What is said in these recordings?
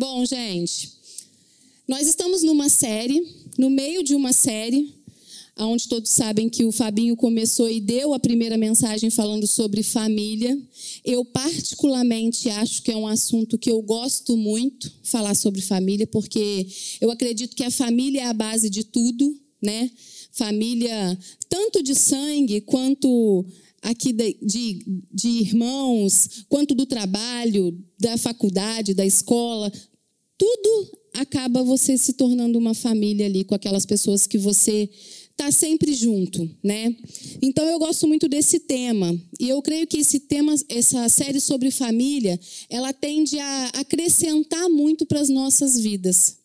Bom, gente, nós estamos numa série, no meio de uma série, onde todos sabem que o Fabinho começou e deu a primeira mensagem falando sobre família. Eu, particularmente, acho que é um assunto que eu gosto muito, falar sobre família, porque eu acredito que a família é a base de tudo, né? Família, tanto de sangue quanto aqui de, de, de, irmãos, quanto do trabalho, da faculdade, da escola, tudo acaba você se tornando uma família ali com aquelas pessoas que você está sempre junto, né? Então eu gosto muito desse tema e eu creio que esse tema, essa série sobre família, ela tende a acrescentar muito para as nossas vidas,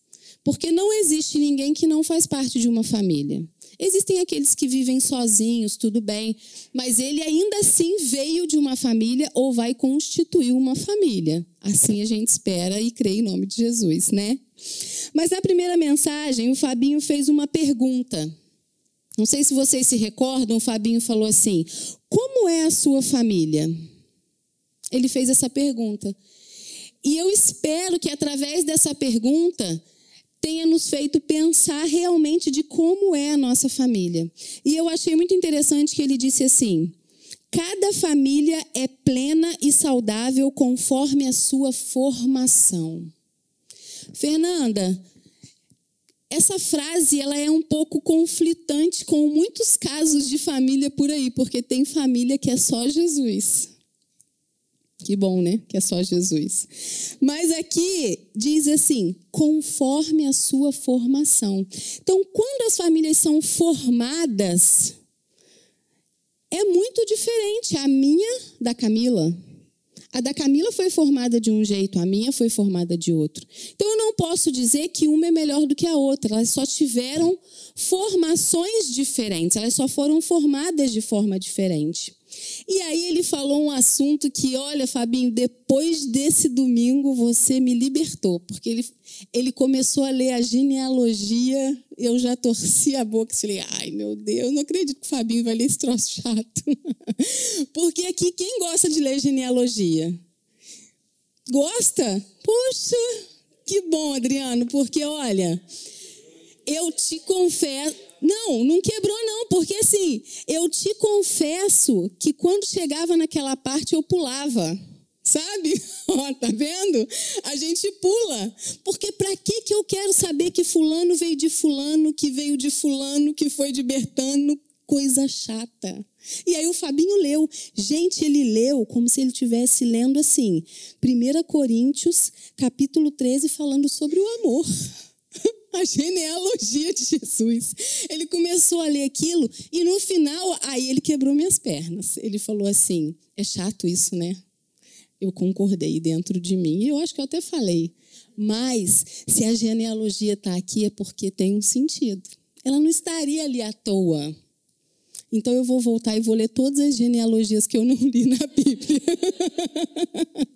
porque não existe ninguém que não faz parte de uma família. Existem aqueles que vivem sozinhos, tudo bem, mas ele ainda assim veio de uma família ou vai constituir uma família. Assim a gente espera e crê em nome de Jesus, né? Mas na primeira mensagem, o Fabinho fez uma pergunta. Não sei se vocês se recordam, o Fabinho falou assim: Como é a sua família? Ele fez essa pergunta. E eu espero que através dessa pergunta tenha nos feito pensar realmente de como é a nossa família. E eu achei muito interessante que ele disse assim: cada família é plena e saudável conforme a sua formação. Fernanda, essa frase ela é um pouco conflitante com muitos casos de família por aí, porque tem família que é só Jesus. Que bom, né? Que é só Jesus. Mas aqui diz assim: conforme a sua formação. Então, quando as famílias são formadas, é muito diferente a minha da Camila. A da Camila foi formada de um jeito, a minha foi formada de outro. Então eu não posso dizer que uma é melhor do que a outra. Elas só tiveram formações diferentes, elas só foram formadas de forma diferente. E aí ele falou um assunto que, olha, Fabinho, depois desse domingo você me libertou, porque ele, ele começou a ler a genealogia, eu já torci a boca e falei, ai meu Deus, não acredito que o Fabinho vai ler esse troço chato. porque aqui quem gosta de ler genealogia? Gosta? Puxa, que bom, Adriano, porque olha, eu te confesso, não, não quebrou não, porque assim, eu te confesso que quando chegava naquela parte eu pulava. Sabe? Ó, tá vendo? A gente pula. Porque para que que eu quero saber que fulano veio de fulano, que veio de fulano, que foi de Bertano? Coisa chata. E aí o Fabinho leu. Gente, ele leu como se ele estivesse lendo assim, 1 Coríntios, capítulo 13, falando sobre o amor a genealogia de Jesus. Ele começou a ler aquilo e no final, aí ele quebrou minhas pernas. Ele falou assim: é chato isso, né? Eu concordei dentro de mim. E eu acho que eu até falei. Mas se a genealogia está aqui é porque tem um sentido. Ela não estaria ali à toa. Então eu vou voltar e vou ler todas as genealogias que eu não li na Bíblia.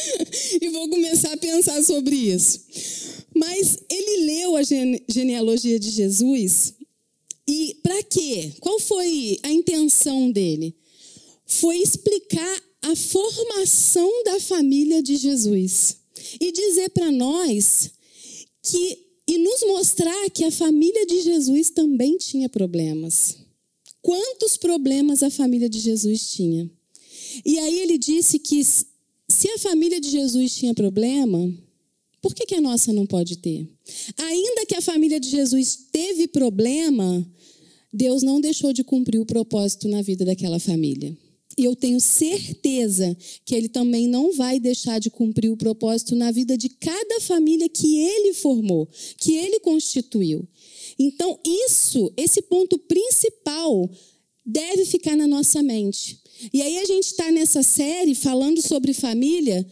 e vou começar a pensar sobre isso. Mas ele leu a genealogia de Jesus e para quê? Qual foi a intenção dele? Foi explicar a formação da família de Jesus e dizer para nós que e nos mostrar que a família de Jesus também tinha problemas. Quantos problemas a família de Jesus tinha? E aí ele disse que se a família de Jesus tinha problema, por que, que a nossa não pode ter? Ainda que a família de Jesus teve problema, Deus não deixou de cumprir o propósito na vida daquela família. E eu tenho certeza que Ele também não vai deixar de cumprir o propósito na vida de cada família que Ele formou, que Ele constituiu. Então, isso, esse ponto principal, deve ficar na nossa mente. E aí a gente está nessa série falando sobre família.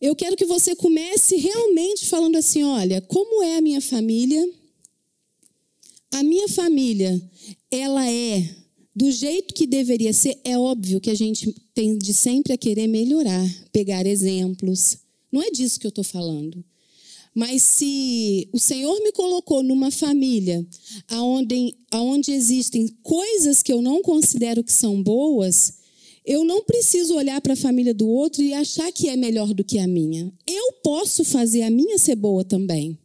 Eu quero que você comece realmente falando assim: olha, como é a minha família? A minha família, ela é do jeito que deveria ser. É óbvio que a gente tende sempre a querer melhorar, pegar exemplos. Não é disso que eu estou falando. Mas se o Senhor me colocou numa família onde, onde existem coisas que eu não considero que são boas, eu não preciso olhar para a família do outro e achar que é melhor do que a minha. Eu posso fazer a minha ser boa também.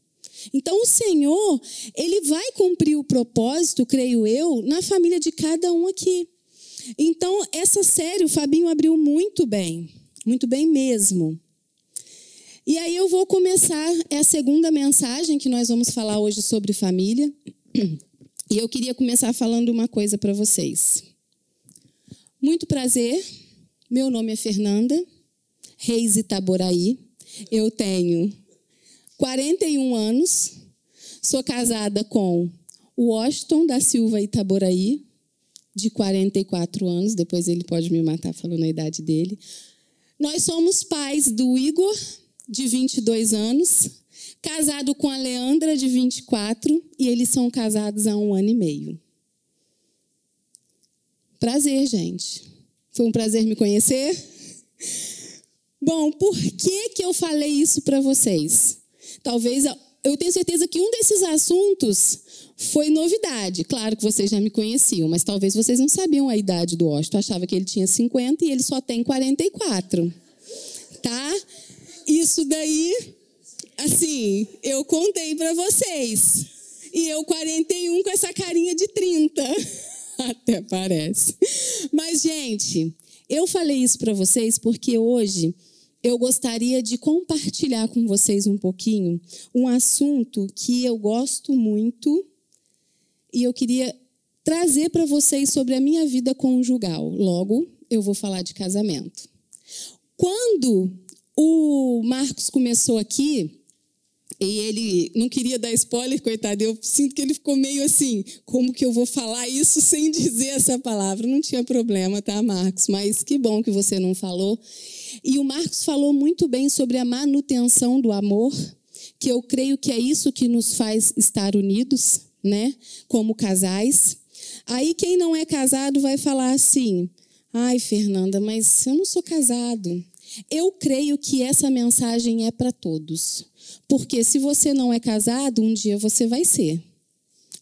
Então, o Senhor, Ele vai cumprir o propósito, creio eu, na família de cada um aqui. Então, essa série o Fabinho abriu muito bem, muito bem mesmo. E aí eu vou começar é a segunda mensagem que nós vamos falar hoje sobre família. E eu queria começar falando uma coisa para vocês. Muito prazer, meu nome é Fernanda Reis Itaboraí. Eu tenho 41 anos, sou casada com o Washington da Silva Itaboraí, de 44 anos, depois ele pode me matar falando a idade dele. Nós somos pais do Igor, de 22 anos, casado com a Leandra, de 24, e eles são casados há um ano e meio. Prazer, gente. Foi um prazer me conhecer. Bom, por que, que eu falei isso para vocês? Talvez eu tenho certeza que um desses assuntos foi novidade. Claro que vocês já me conheciam, mas talvez vocês não sabiam a idade do Washington. Achava que ele tinha 50 e ele só tem 44. Tá? Isso daí, assim, eu contei para vocês. E eu 41 com essa carinha de 30. Até parece. Mas, gente, eu falei isso para vocês porque hoje eu gostaria de compartilhar com vocês um pouquinho um assunto que eu gosto muito e eu queria trazer para vocês sobre a minha vida conjugal. Logo, eu vou falar de casamento. Quando o Marcos começou aqui, e ele não queria dar spoiler, coitado. Eu sinto que ele ficou meio assim: como que eu vou falar isso sem dizer essa palavra? Não tinha problema, tá, Marcos? Mas que bom que você não falou. E o Marcos falou muito bem sobre a manutenção do amor, que eu creio que é isso que nos faz estar unidos, né? Como casais. Aí quem não é casado vai falar assim: ai, Fernanda, mas eu não sou casado. Eu creio que essa mensagem é para todos. Porque se você não é casado, um dia você vai ser.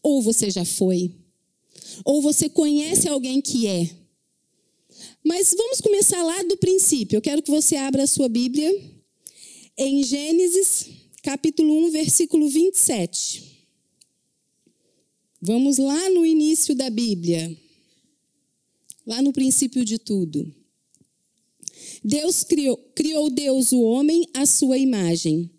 Ou você já foi. Ou você conhece alguém que é. Mas vamos começar lá do princípio. Eu quero que você abra a sua Bíblia em Gênesis, capítulo 1, versículo 27. Vamos lá no início da Bíblia. Lá no princípio de tudo. Deus criou, criou Deus o homem à sua imagem.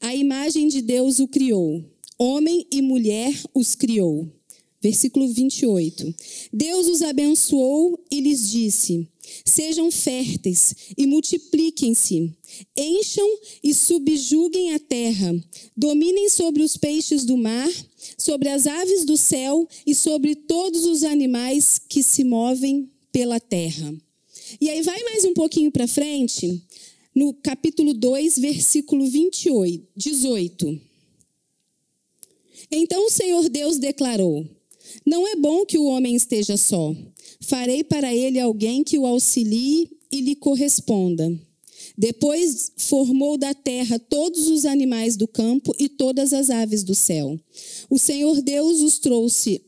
A imagem de Deus o criou. Homem e mulher os criou. Versículo 28. Deus os abençoou e lhes disse: Sejam férteis e multipliquem-se, encham e subjuguem a terra, dominem sobre os peixes do mar, sobre as aves do céu e sobre todos os animais que se movem pela terra. E aí vai mais um pouquinho para frente, no capítulo 2, versículo 28, 18. Então o Senhor Deus declarou: Não é bom que o homem esteja só. Farei para ele alguém que o auxilie e lhe corresponda. Depois formou da terra todos os animais do campo e todas as aves do céu. O Senhor Deus os trouxe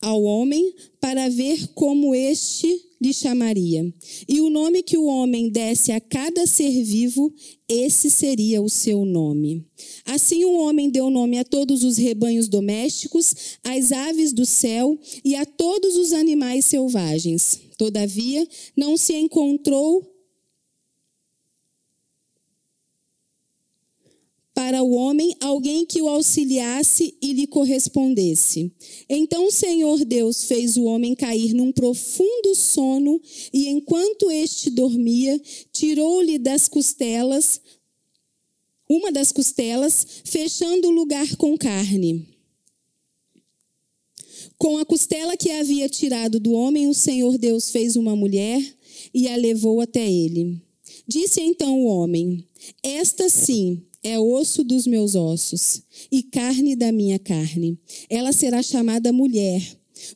ao homem para ver como este lhe chamaria. E o nome que o homem desse a cada ser vivo, esse seria o seu nome. Assim o homem deu nome a todos os rebanhos domésticos, às aves do céu e a todos os animais selvagens. Todavia, não se encontrou para o homem alguém que o auxiliasse e lhe correspondesse. Então o Senhor Deus fez o homem cair num profundo sono, e enquanto este dormia, tirou-lhe das costelas, uma das costelas, fechando o lugar com carne. Com a costela que havia tirado do homem, o Senhor Deus fez uma mulher e a levou até ele. Disse então o homem: Esta sim é osso dos meus ossos e carne da minha carne. Ela será chamada mulher,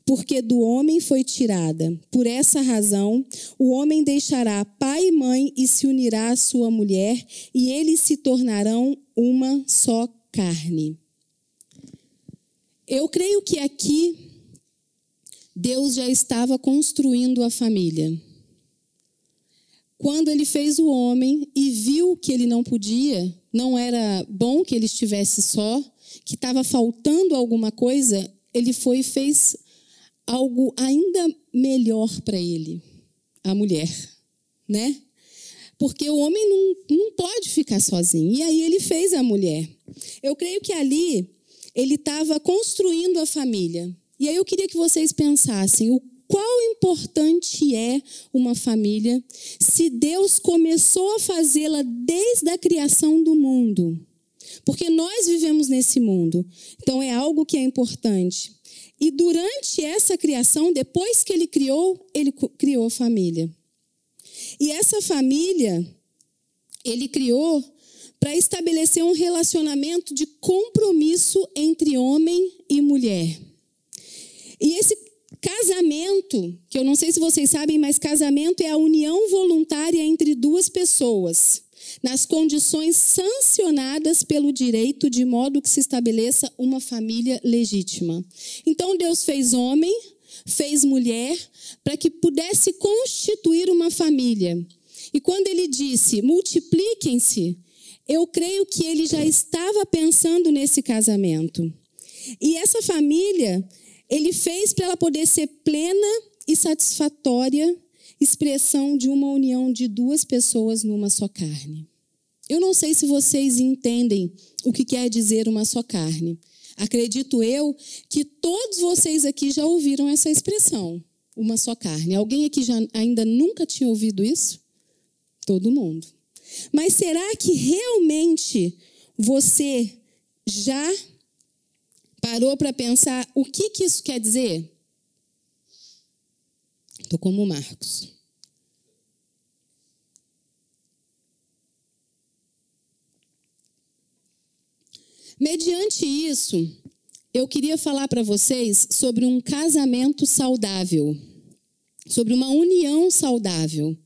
porque do homem foi tirada. Por essa razão, o homem deixará pai e mãe e se unirá à sua mulher, e eles se tornarão uma só carne. Eu creio que aqui Deus já estava construindo a família. quando ele fez o homem e viu que ele não podia, não era bom que ele estivesse só, que estava faltando alguma coisa, ele foi e fez algo ainda melhor para ele, a mulher, né? Porque o homem não, não pode ficar sozinho. E aí ele fez a mulher. Eu creio que ali ele estava construindo a família. E aí eu queria que vocês pensassem o qual importante é uma família se Deus começou a fazê-la desde a criação do mundo. Porque nós vivemos nesse mundo. Então é algo que é importante. E durante essa criação, depois que ele criou, ele criou família. E essa família, ele criou para estabelecer um relacionamento de compromisso entre homem e mulher. E esse casamento, que eu não sei se vocês sabem, mas casamento é a união voluntária entre duas pessoas nas condições sancionadas pelo direito, de modo que se estabeleça uma família legítima. Então Deus fez homem, fez mulher, para que pudesse constituir uma família. E quando ele disse, multipliquem-se, eu creio que ele já estava pensando nesse casamento. E essa família, ele fez para ela poder ser plena e satisfatória expressão de uma união de duas pessoas numa só carne. Eu não sei se vocês entendem o que quer dizer uma só carne. Acredito eu que todos vocês aqui já ouviram essa expressão, uma só carne. Alguém aqui já ainda nunca tinha ouvido isso? Todo mundo. Mas será que realmente você já parou para pensar o que, que isso quer dizer? Estou como o Marcos. Mediante isso, eu queria falar para vocês sobre um casamento saudável, sobre uma união saudável,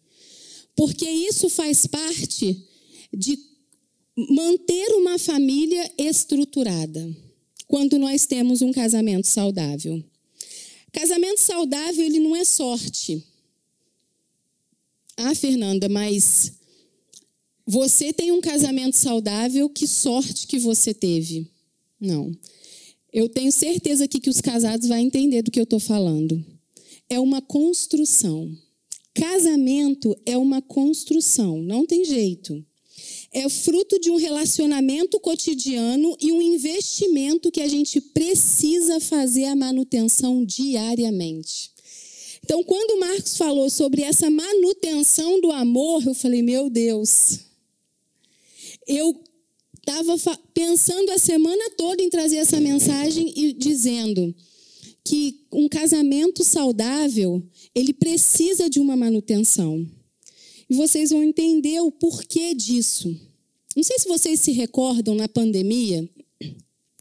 porque isso faz parte de manter uma família estruturada, quando nós temos um casamento saudável. Casamento saudável, ele não é sorte. Ah, Fernanda, mas você tem um casamento saudável, que sorte que você teve. Não. Eu tenho certeza aqui que os casados vão entender do que eu estou falando. É uma construção. Casamento é uma construção, não tem jeito. É fruto de um relacionamento cotidiano e um investimento que a gente precisa fazer a manutenção diariamente. Então, quando o Marcos falou sobre essa manutenção do amor, eu falei: meu Deus, eu estava pensando a semana toda em trazer essa mensagem e dizendo que um casamento saudável, ele precisa de uma manutenção. E vocês vão entender o porquê disso. Não sei se vocês se recordam na pandemia,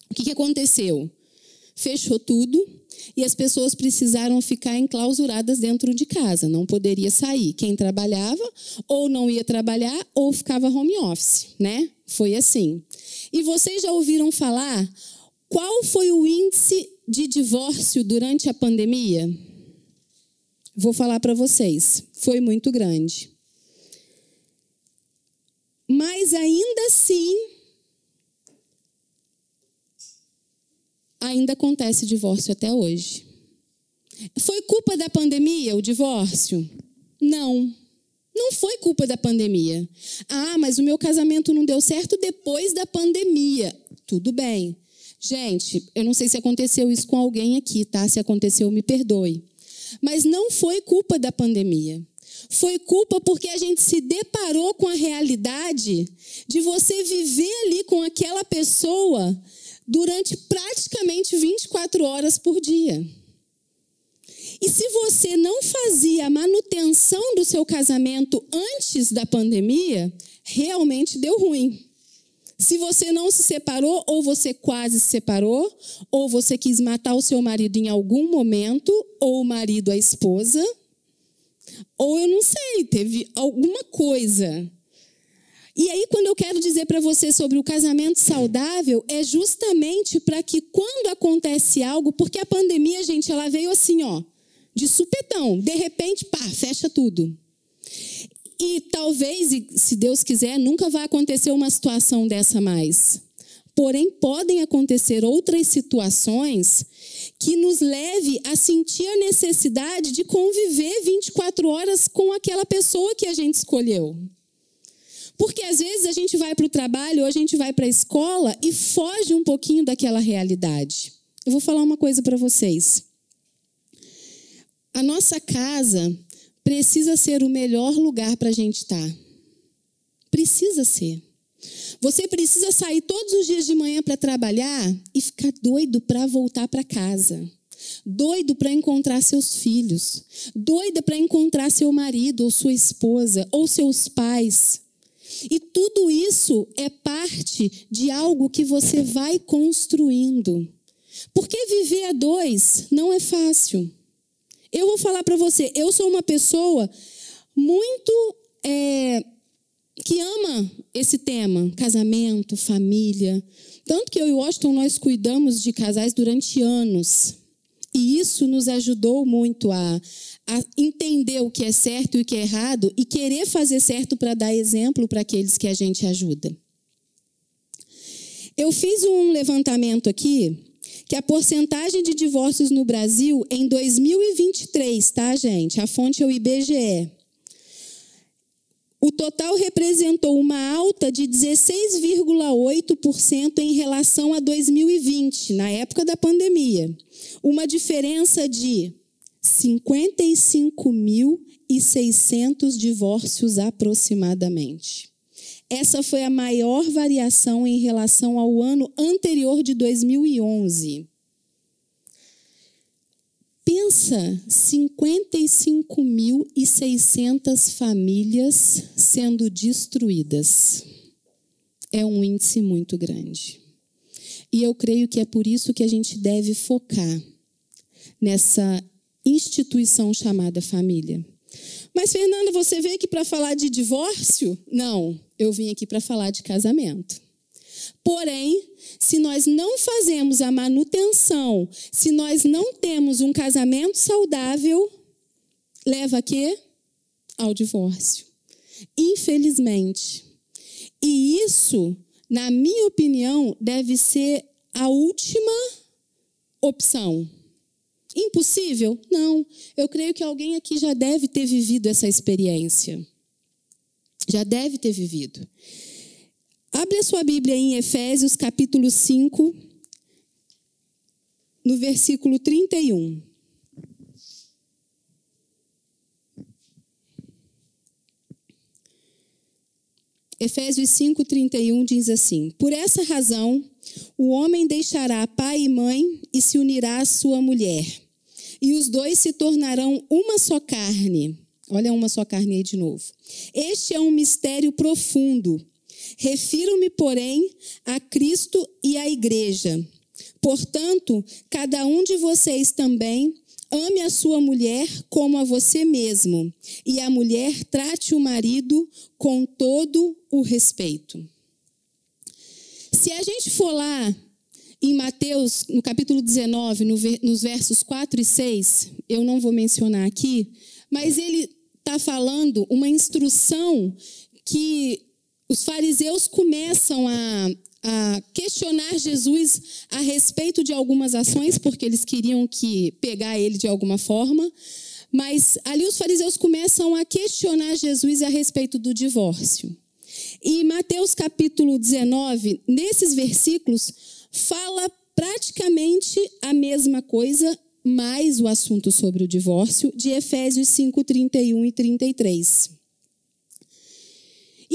o que, que aconteceu? Fechou tudo, e as pessoas precisaram ficar enclausuradas dentro de casa, não poderia sair. Quem trabalhava ou não ia trabalhar ou ficava home office, né? Foi assim. E vocês já ouviram falar qual foi o índice de divórcio durante a pandemia? Vou falar para vocês. Foi muito grande. Mas ainda assim, ainda acontece divórcio até hoje. Foi culpa da pandemia o divórcio? Não. Não foi culpa da pandemia. Ah, mas o meu casamento não deu certo depois da pandemia. Tudo bem. Gente, eu não sei se aconteceu isso com alguém aqui, tá? Se aconteceu, me perdoe. Mas não foi culpa da pandemia. Foi culpa porque a gente se deparou com a realidade de você viver ali com aquela pessoa durante praticamente 24 horas por dia. E se você não fazia a manutenção do seu casamento antes da pandemia, realmente deu ruim. Se você não se separou, ou você quase se separou, ou você quis matar o seu marido em algum momento, ou o marido a esposa, ou eu não sei, teve alguma coisa e aí, quando eu quero dizer para você sobre o casamento saudável, é justamente para que quando acontece algo, porque a pandemia, gente, ela veio assim, ó, de supetão, de repente, pá, fecha tudo. E talvez, se Deus quiser, nunca vai acontecer uma situação dessa mais. Porém, podem acontecer outras situações que nos leve a sentir a necessidade de conviver 24 horas com aquela pessoa que a gente escolheu. Porque às vezes a gente vai para o trabalho ou a gente vai para a escola e foge um pouquinho daquela realidade. Eu vou falar uma coisa para vocês. A nossa casa precisa ser o melhor lugar para a gente estar. Tá. Precisa ser. Você precisa sair todos os dias de manhã para trabalhar e ficar doido para voltar para casa. Doido para encontrar seus filhos. Doida para encontrar seu marido ou sua esposa ou seus pais. E tudo isso é parte de algo que você vai construindo. Porque viver a dois não é fácil. Eu vou falar para você, eu sou uma pessoa muito é, que ama esse tema, casamento, família. Tanto que eu e Washington nós cuidamos de casais durante anos. E isso nos ajudou muito a, a entender o que é certo e o que é errado e querer fazer certo para dar exemplo para aqueles que a gente ajuda. Eu fiz um levantamento aqui que a porcentagem de divórcios no Brasil em 2023, tá, gente? A fonte é o IBGE. O total representou uma alta de 16,8% em relação a 2020, na época da pandemia. Uma diferença de 55.600 divórcios aproximadamente. Essa foi a maior variação em relação ao ano anterior de 2011. Pensa 55.600 famílias sendo destruídas. É um índice muito grande. E eu creio que é por isso que a gente deve focar nessa instituição chamada família. Mas, Fernanda, você veio aqui para falar de divórcio? Não, eu vim aqui para falar de casamento. Porém, se nós não fazemos a manutenção, se nós não temos um casamento saudável, leva a quê? Ao divórcio. Infelizmente. E isso, na minha opinião, deve ser a última opção. Impossível? Não. Eu creio que alguém aqui já deve ter vivido essa experiência. Já deve ter vivido. Abre a sua Bíblia em Efésios capítulo 5, no versículo 31. Efésios 5:31 diz assim: Por essa razão, o homem deixará pai e mãe e se unirá à sua mulher, e os dois se tornarão uma só carne. Olha uma só carne aí de novo. Este é um mistério profundo Refiro-me, porém, a Cristo e à igreja. Portanto, cada um de vocês também ame a sua mulher como a você mesmo, e a mulher trate o marido com todo o respeito. Se a gente for lá em Mateus, no capítulo 19, nos versos 4 e 6, eu não vou mencionar aqui, mas ele está falando uma instrução que os fariseus começam a, a questionar Jesus a respeito de algumas ações, porque eles queriam que pegar ele de alguma forma. Mas ali os fariseus começam a questionar Jesus a respeito do divórcio. E Mateus capítulo 19, nesses versículos, fala praticamente a mesma coisa, mais o assunto sobre o divórcio, de Efésios 5, 31 e 33.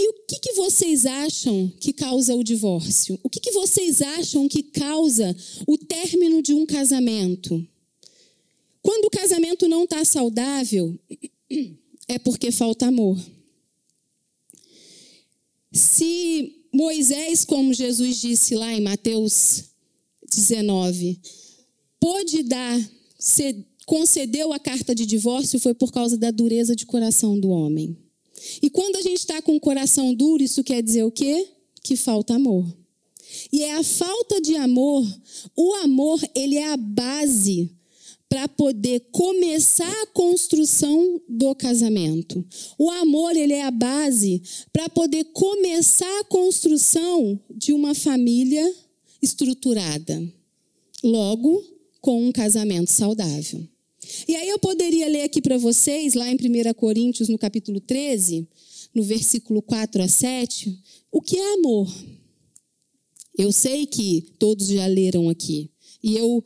E o que, que vocês acham que causa o divórcio? O que, que vocês acham que causa o término de um casamento? Quando o casamento não está saudável, é porque falta amor. Se Moisés, como Jesus disse lá em Mateus 19, pôde dar, concedeu a carta de divórcio, foi por causa da dureza de coração do homem. E quando a gente está com o coração duro, isso quer dizer o quê? Que falta amor. E é a falta de amor, o amor, ele é a base para poder começar a construção do casamento. O amor, ele é a base para poder começar a construção de uma família estruturada. Logo, com um casamento saudável. E aí eu poderia ler aqui para vocês, lá em 1 Coríntios, no capítulo 13, no versículo 4 a 7, o que é amor. Eu sei que todos já leram aqui. E eu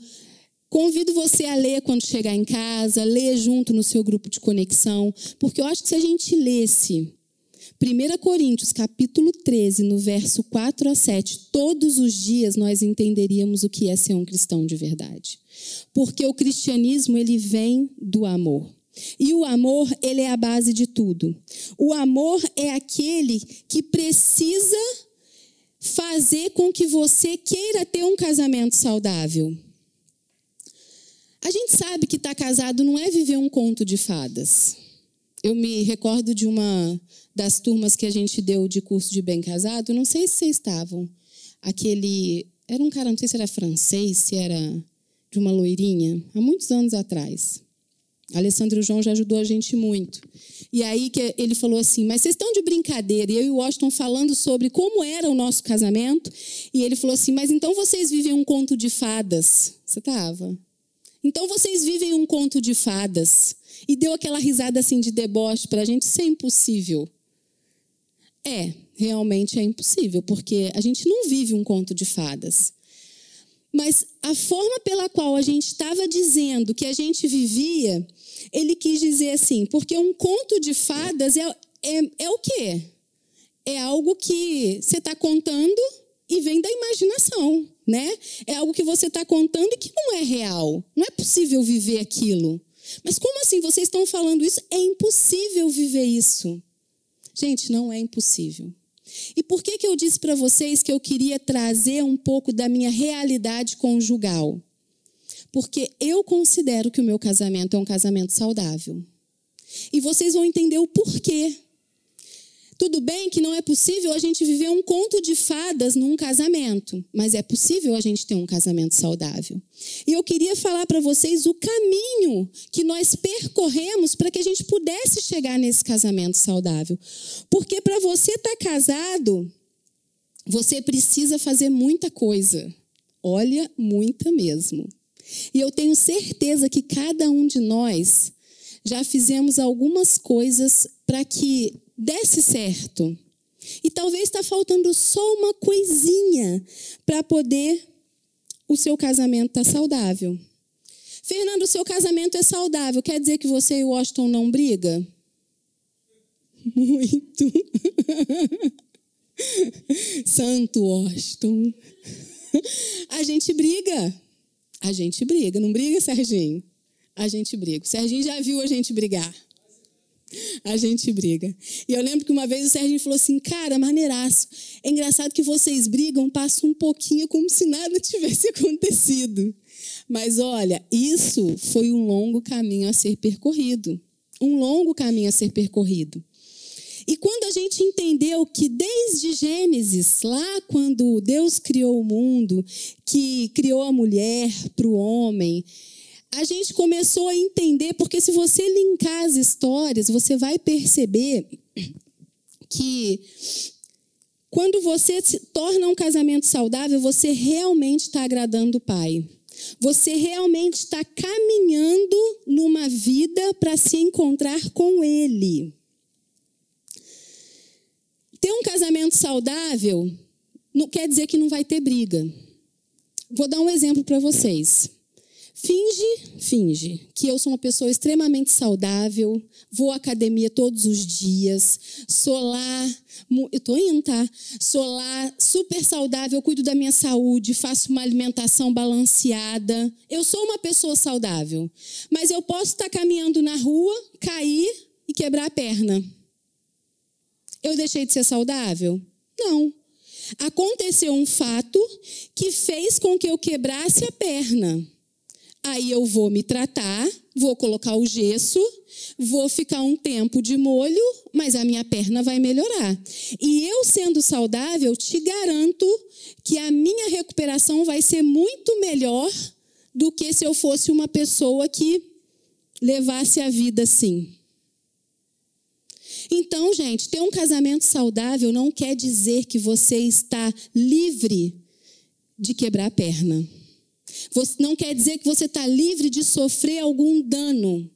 convido você a ler quando chegar em casa, ler junto no seu grupo de conexão, porque eu acho que se a gente lesse 1 Coríntios, capítulo 13, no verso 4 a 7, todos os dias nós entenderíamos o que é ser um cristão de verdade. Porque o cristianismo, ele vem do amor. E o amor, ele é a base de tudo. O amor é aquele que precisa fazer com que você queira ter um casamento saudável. A gente sabe que estar tá casado não é viver um conto de fadas. Eu me recordo de uma das turmas que a gente deu de curso de bem casado, não sei se vocês estavam. Aquele. Era um cara, não sei se era francês, se era de uma loirinha, há muitos anos atrás. Alessandro João já ajudou a gente muito. E aí que ele falou assim: Mas vocês estão de brincadeira? E eu e o Washington falando sobre como era o nosso casamento. E ele falou assim: Mas então vocês vivem um conto de fadas? Você estava. Então vocês vivem um conto de fadas. E deu aquela risada assim de deboche para a gente: Isso é impossível. É, realmente é impossível, porque a gente não vive um conto de fadas. Mas a forma pela qual a gente estava dizendo que a gente vivia, ele quis dizer assim, porque um conto de fadas é, é, é o quê? É algo que você está contando e vem da imaginação, né? É algo que você está contando e que não é real. Não é possível viver aquilo. Mas como assim vocês estão falando isso? É impossível viver isso. Gente, não é impossível. E por que, que eu disse para vocês que eu queria trazer um pouco da minha realidade conjugal? Porque eu considero que o meu casamento é um casamento saudável. E vocês vão entender o porquê. Tudo bem que não é possível a gente viver um conto de fadas num casamento, mas é possível a gente ter um casamento saudável. E eu queria falar para vocês o caminho que nós percorremos para que a gente pudesse chegar nesse casamento saudável. Porque para você estar tá casado, você precisa fazer muita coisa. Olha, muita mesmo. E eu tenho certeza que cada um de nós já fizemos algumas coisas para que desse certo. E talvez está faltando só uma coisinha para poder o seu casamento estar tá saudável. Fernando, o seu casamento é saudável. Quer dizer que você e o Washington não briga? Muito. Santo Washington. A gente briga. A gente briga. Não briga, Serginho? A gente briga. O Serginho já viu a gente brigar. A gente briga. E eu lembro que uma vez o Serginho falou assim: Cara, maneiraço. É engraçado que vocês brigam, passa um pouquinho como se nada tivesse acontecido. Mas olha, isso foi um longo caminho a ser percorrido. Um longo caminho a ser percorrido. E quando a gente entendeu que desde Gênesis, lá quando Deus criou o mundo, que criou a mulher para o homem, a gente começou a entender, porque se você linkar as histórias, você vai perceber que quando você se torna um casamento saudável, você realmente está agradando o Pai. Você realmente está caminhando numa vida para se encontrar com Ele. Ter um casamento saudável não quer dizer que não vai ter briga. Vou dar um exemplo para vocês. Finge, finge que eu sou uma pessoa extremamente saudável, vou à academia todos os dias, sou lá, eu tô indo, tá? Sou lá super saudável, cuido da minha saúde, faço uma alimentação balanceada. Eu sou uma pessoa saudável, mas eu posso estar caminhando na rua, cair e quebrar a perna. Eu deixei de ser saudável? Não. Aconteceu um fato que fez com que eu quebrasse a perna. Aí eu vou me tratar, vou colocar o gesso, vou ficar um tempo de molho, mas a minha perna vai melhorar. E eu sendo saudável, te garanto que a minha recuperação vai ser muito melhor do que se eu fosse uma pessoa que levasse a vida assim. Então, gente, ter um casamento saudável não quer dizer que você está livre de quebrar a perna. Não quer dizer que você está livre de sofrer algum dano.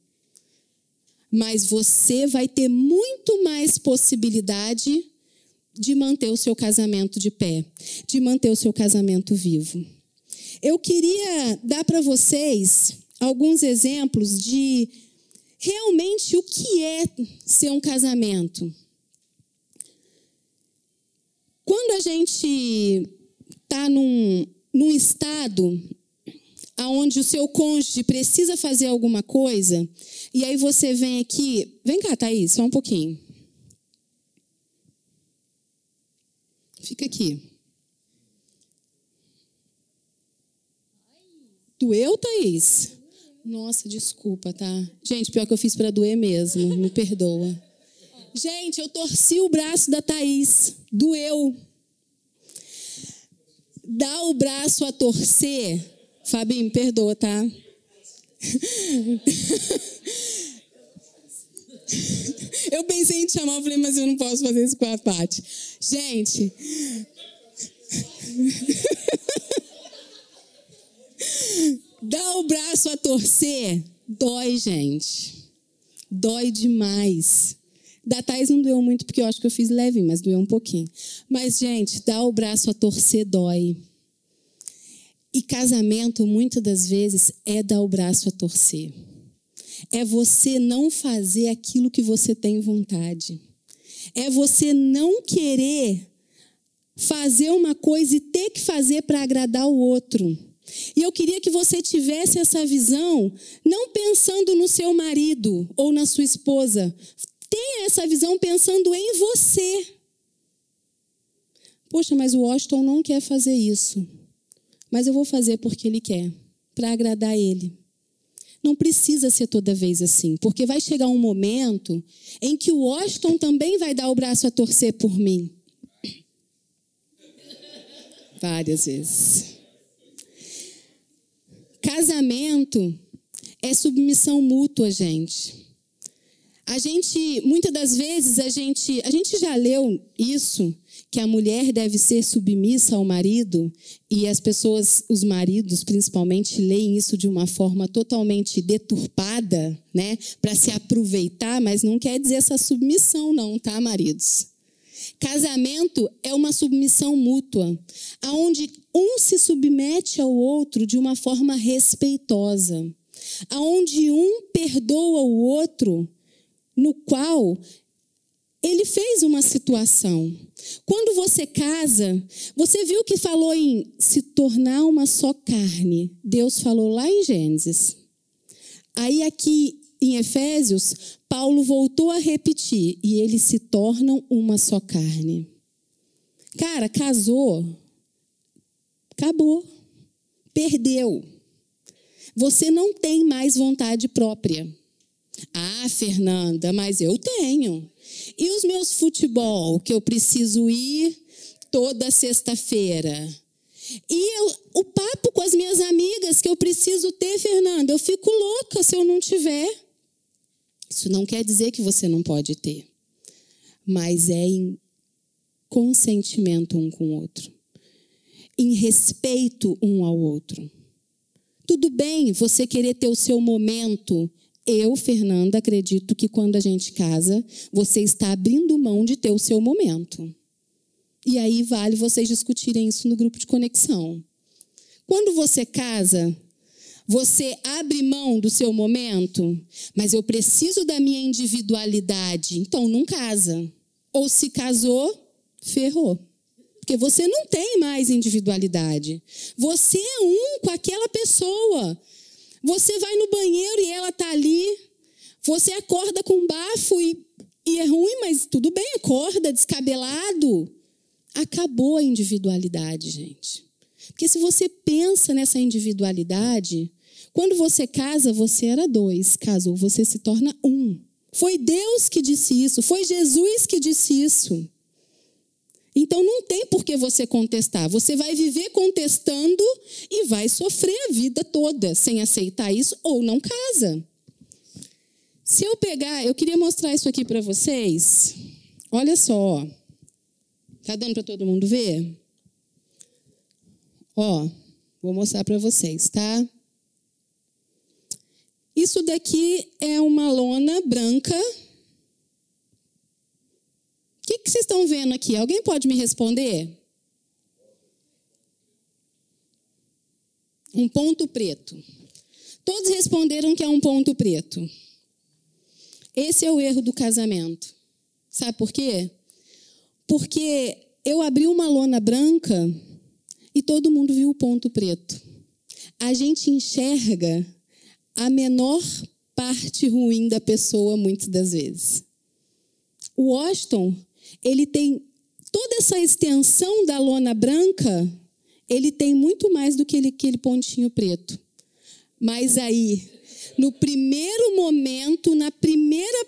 Mas você vai ter muito mais possibilidade de manter o seu casamento de pé, de manter o seu casamento vivo. Eu queria dar para vocês alguns exemplos de realmente o que é ser um casamento. Quando a gente está num, num estado onde o seu cônjuge precisa fazer alguma coisa, e aí você vem aqui. Vem cá, Thaís, só um pouquinho. Fica aqui. Doeu, Thaís? Nossa, desculpa, tá? Gente, pior que eu fiz para doer mesmo, me perdoa. Gente, eu torci o braço da Thaís, doeu. Dá o braço a torcer. Fabinho, me perdoa, tá? Eu pensei em te chamar, eu falei, mas eu não posso fazer isso com a Paty. Gente. Dá o braço a torcer, dói, gente. Dói demais. Da Thais não doeu muito, porque eu acho que eu fiz leve, mas doeu um pouquinho. Mas, gente, dá o braço a torcer, dói. E casamento, muitas das vezes, é dar o braço a torcer. É você não fazer aquilo que você tem vontade. É você não querer fazer uma coisa e ter que fazer para agradar o outro. E eu queria que você tivesse essa visão, não pensando no seu marido ou na sua esposa. Tenha essa visão pensando em você. Poxa, mas o Washington não quer fazer isso. Mas eu vou fazer porque ele quer, para agradar ele. Não precisa ser toda vez assim, porque vai chegar um momento em que o Washington também vai dar o braço a torcer por mim. Várias vezes. Casamento é submissão mútua, gente. A gente, muitas das vezes, a gente, a gente já leu isso, que a mulher deve ser submissa ao marido, e as pessoas, os maridos principalmente, leem isso de uma forma totalmente deturpada, né, para se aproveitar, mas não quer dizer essa submissão, não, tá, maridos? Casamento é uma submissão mútua, aonde um se submete ao outro de uma forma respeitosa, aonde um perdoa o outro, no qual ele fez uma situação. Quando você casa, você viu que falou em se tornar uma só carne. Deus falou lá em Gênesis. Aí aqui em Efésios, Paulo voltou a repetir e eles se tornam uma só carne. Cara, casou, acabou, perdeu. Você não tem mais vontade própria. Ah, Fernanda, mas eu tenho. E os meus futebol que eu preciso ir toda sexta-feira? E eu, o papo com as minhas amigas que eu preciso ter, Fernanda, eu fico louca se eu não tiver. Isso não quer dizer que você não pode ter, mas é em consentimento um com o outro, em respeito um ao outro. Tudo bem você querer ter o seu momento. Eu, Fernanda, acredito que quando a gente casa, você está abrindo mão de ter o seu momento. E aí vale vocês discutirem isso no grupo de conexão. Quando você casa, você abre mão do seu momento, mas eu preciso da minha individualidade. Então não casa. Ou se casou, ferrou. Porque você não tem mais individualidade. Você é um com aquela pessoa. Você vai no banheiro e ela está ali. Você acorda com bafo e, e é ruim, mas tudo bem, acorda descabelado. Acabou a individualidade, gente. Porque se você pensa nessa individualidade, quando você casa, você era dois, casou, você se torna um. Foi Deus que disse isso, foi Jesus que disse isso. Então não tem por que você contestar. Você vai viver contestando e vai sofrer a vida toda sem aceitar isso ou não casa. Se eu pegar, eu queria mostrar isso aqui para vocês. Olha só. Tá dando para todo mundo ver? Ó, vou mostrar para vocês, tá? Isso daqui é uma lona branca. Que, que vocês estão vendo aqui? Alguém pode me responder? Um ponto preto. Todos responderam que é um ponto preto. Esse é o erro do casamento. Sabe por quê? Porque eu abri uma lona branca e todo mundo viu o ponto preto. A gente enxerga a menor parte ruim da pessoa muitas das vezes. O Washington, ele tem toda essa extensão da lona branca, ele tem muito mais do que aquele pontinho preto. Mas aí, no primeiro momento, na primeira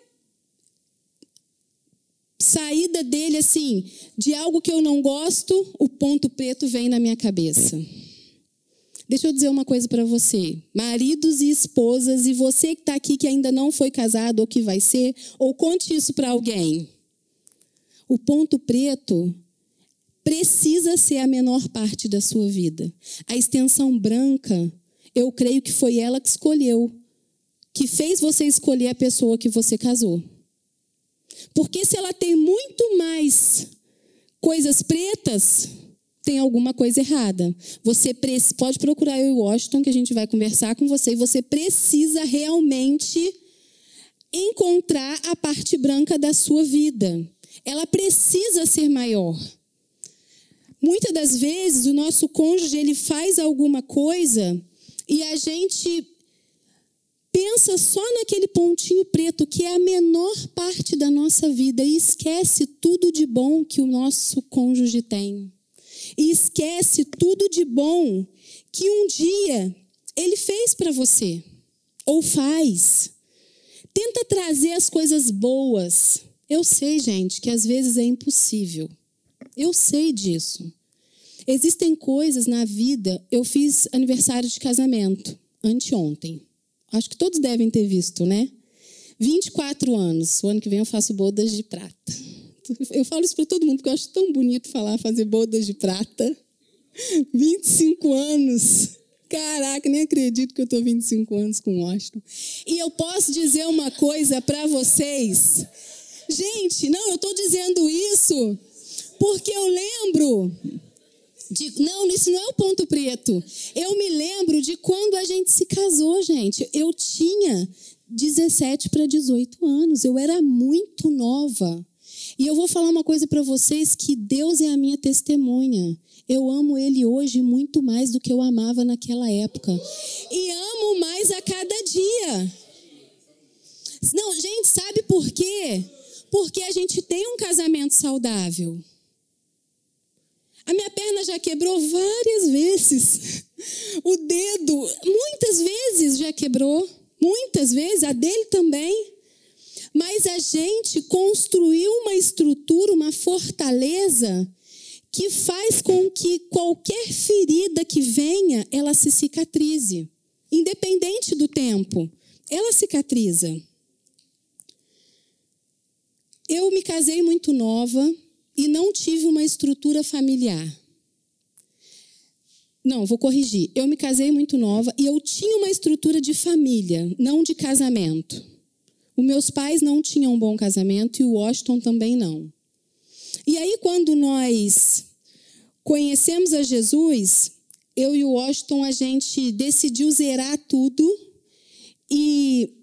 saída dele, assim, de algo que eu não gosto, o ponto preto vem na minha cabeça. Deixa eu dizer uma coisa para você, maridos e esposas, e você que está aqui que ainda não foi casado ou que vai ser, ou conte isso para alguém. O ponto preto precisa ser a menor parte da sua vida. A extensão branca, eu creio que foi ela que escolheu que fez você escolher a pessoa que você casou. Porque se ela tem muito mais coisas pretas, tem alguma coisa errada. Você pode procurar eu e Washington, que a gente vai conversar com você, e você precisa realmente encontrar a parte branca da sua vida. Ela precisa ser maior. Muitas das vezes o nosso cônjuge ele faz alguma coisa e a gente pensa só naquele pontinho preto que é a menor parte da nossa vida e esquece tudo de bom que o nosso cônjuge tem. E esquece tudo de bom que um dia ele fez para você ou faz. Tenta trazer as coisas boas. Eu sei, gente, que às vezes é impossível. Eu sei disso. Existem coisas na vida. Eu fiz aniversário de casamento anteontem. Acho que todos devem ter visto, né? 24 anos. O ano que vem eu faço bodas de prata. Eu falo isso para todo mundo porque eu acho tão bonito falar fazer bodas de prata. 25 anos. Caraca, nem acredito que eu estou 25 anos com Washington. E eu posso dizer uma coisa para vocês. Gente, não, eu estou dizendo isso porque eu lembro de, não, isso não é o ponto preto. Eu me lembro de quando a gente se casou, gente. Eu tinha 17 para 18 anos. Eu era muito nova. E eu vou falar uma coisa para vocês que Deus é a minha testemunha. Eu amo ele hoje muito mais do que eu amava naquela época. E amo mais a cada dia. Não, gente, sabe por quê? Porque a gente tem um casamento saudável. A minha perna já quebrou várias vezes. O dedo, muitas vezes já quebrou. Muitas vezes, a dele também. Mas a gente construiu uma estrutura, uma fortaleza que faz com que qualquer ferida que venha, ela se cicatrize. Independente do tempo, ela cicatriza. Eu me casei muito nova, e não tive uma estrutura familiar. Não, vou corrigir. Eu me casei muito nova e eu tinha uma estrutura de família, não de casamento. Os meus pais não tinham um bom casamento e o Washington também não. E aí, quando nós conhecemos a Jesus, eu e o Washington, a gente decidiu zerar tudo e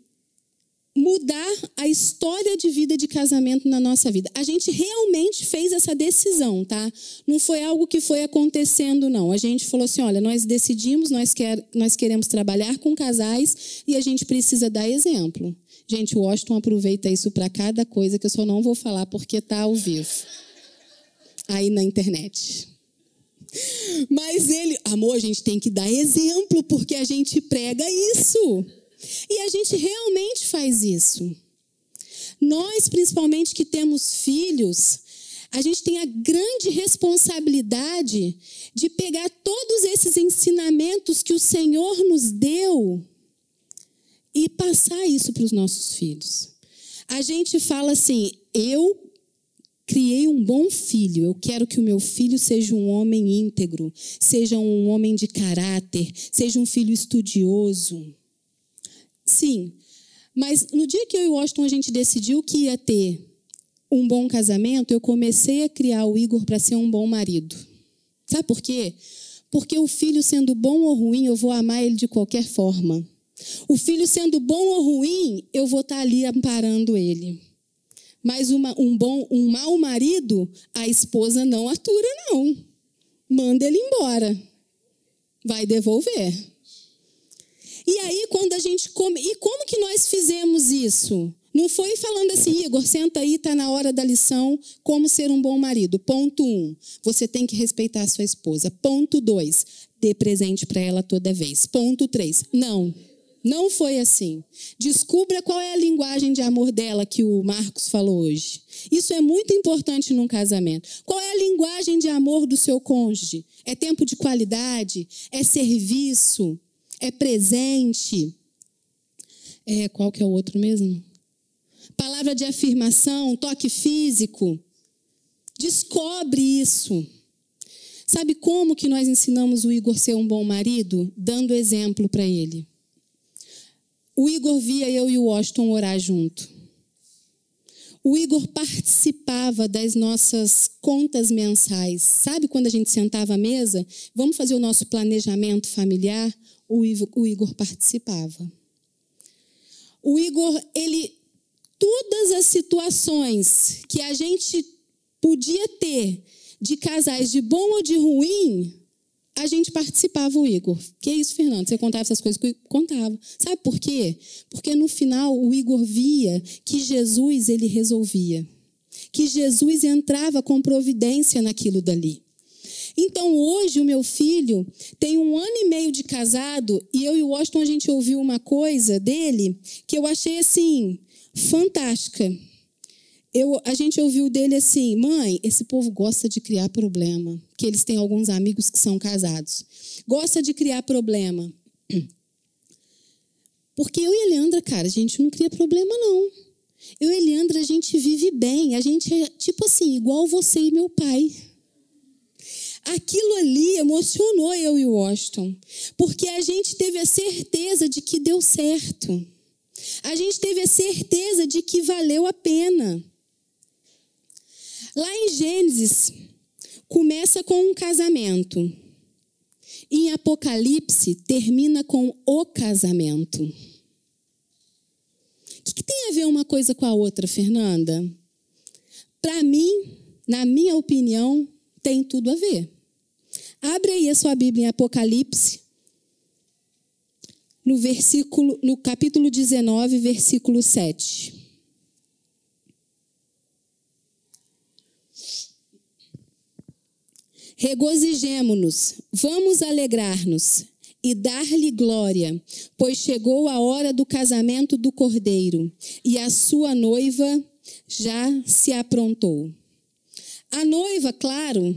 a história de vida de casamento na nossa vida. A gente realmente fez essa decisão, tá? Não foi algo que foi acontecendo, não. A gente falou assim: olha, nós decidimos, nós, quer, nós queremos trabalhar com casais e a gente precisa dar exemplo. Gente, o Washington aproveita isso para cada coisa que eu só não vou falar porque tá ao vivo. Aí na internet. Mas ele, amor, a gente tem que dar exemplo porque a gente prega isso. E a gente realmente faz isso. Nós, principalmente que temos filhos, a gente tem a grande responsabilidade de pegar todos esses ensinamentos que o Senhor nos deu e passar isso para os nossos filhos. A gente fala assim: eu criei um bom filho, eu quero que o meu filho seja um homem íntegro, seja um homem de caráter, seja um filho estudioso. Sim, mas no dia que eu e o Washington a gente decidiu que ia ter um bom casamento, eu comecei a criar o Igor para ser um bom marido. Sabe por quê? Porque o filho sendo bom ou ruim, eu vou amar ele de qualquer forma. O filho sendo bom ou ruim, eu vou estar tá ali amparando ele. Mas uma, um bom, um mau marido, a esposa não atura, não. Manda ele embora. Vai devolver. E aí, quando a gente come. E como que nós fizemos isso? Não foi falando assim, Igor, senta aí, está na hora da lição, como ser um bom marido. Ponto um, você tem que respeitar a sua esposa. Ponto dois, dê presente para ela toda vez. Ponto três, não, não foi assim. Descubra qual é a linguagem de amor dela que o Marcos falou hoje. Isso é muito importante num casamento. Qual é a linguagem de amor do seu cônjuge? É tempo de qualidade? É serviço? É presente? É, qual que é o outro mesmo? Palavra de afirmação, toque físico. Descobre isso. Sabe como que nós ensinamos o Igor ser um bom marido? Dando exemplo para ele. O Igor via eu e o Washington orar junto. O Igor participava das nossas contas mensais. Sabe quando a gente sentava à mesa? Vamos fazer o nosso planejamento familiar? O Igor, participava. O Igor, ele todas as situações que a gente podia ter de casais de bom ou de ruim, a gente participava, o Igor. Que isso, Fernando? Você contava essas coisas? Contava. Sabe por quê? Porque no final o Igor via que Jesus ele resolvia. Que Jesus entrava com providência naquilo dali. Então hoje o meu filho tem um ano e meio de casado e eu e o Washington a gente ouviu uma coisa dele que eu achei assim fantástica. Eu, a gente ouviu dele assim, mãe, esse povo gosta de criar problema, que eles têm alguns amigos que são casados. Gosta de criar problema. Porque eu e a Leandra, cara, a gente não cria problema, não. Eu e a Leandra, a gente vive bem. A gente é, tipo assim, igual você e meu pai. Aquilo ali emocionou eu e o Washington. Porque a gente teve a certeza de que deu certo a gente teve a certeza de que valeu a pena. Lá em Gênesis, começa com um casamento. Em Apocalipse, termina com o casamento. O que, que tem a ver uma coisa com a outra, Fernanda? Para mim, na minha opinião, tem tudo a ver. Abre aí a sua Bíblia em Apocalipse, no versículo no capítulo 19, versículo 7. Regozijemo-nos, vamos alegrar-nos e dar-lhe glória, pois chegou a hora do casamento do cordeiro e a sua noiva já se aprontou. A noiva, claro,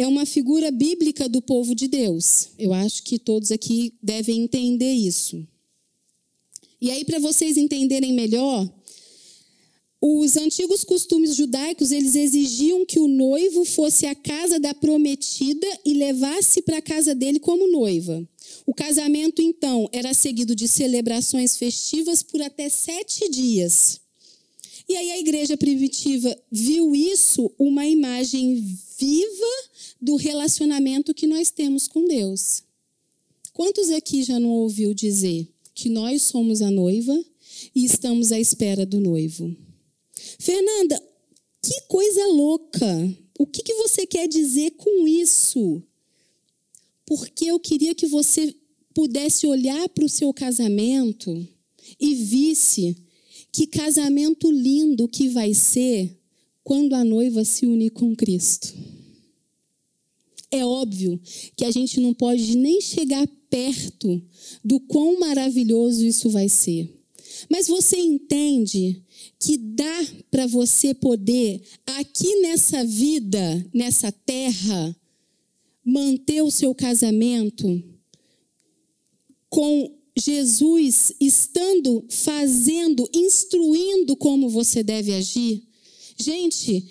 é uma figura bíblica do povo de Deus. Eu acho que todos aqui devem entender isso. E aí, para vocês entenderem melhor, os antigos costumes judaicos, eles exigiam que o noivo fosse à casa da prometida e levasse para a casa dele como noiva. O casamento, então, era seguido de celebrações festivas por até sete dias. E aí a igreja primitiva viu isso uma imagem viva do relacionamento que nós temos com Deus. Quantos aqui já não ouviu dizer que nós somos a noiva e estamos à espera do noivo? Fernanda, que coisa louca! O que, que você quer dizer com isso? Porque eu queria que você pudesse olhar para o seu casamento e visse que casamento lindo que vai ser quando a noiva se unir com Cristo. É óbvio que a gente não pode nem chegar perto do quão maravilhoso isso vai ser. Mas você entende que dá para você poder, aqui nessa vida, nessa terra, manter o seu casamento com Jesus estando fazendo, instruindo como você deve agir? Gente,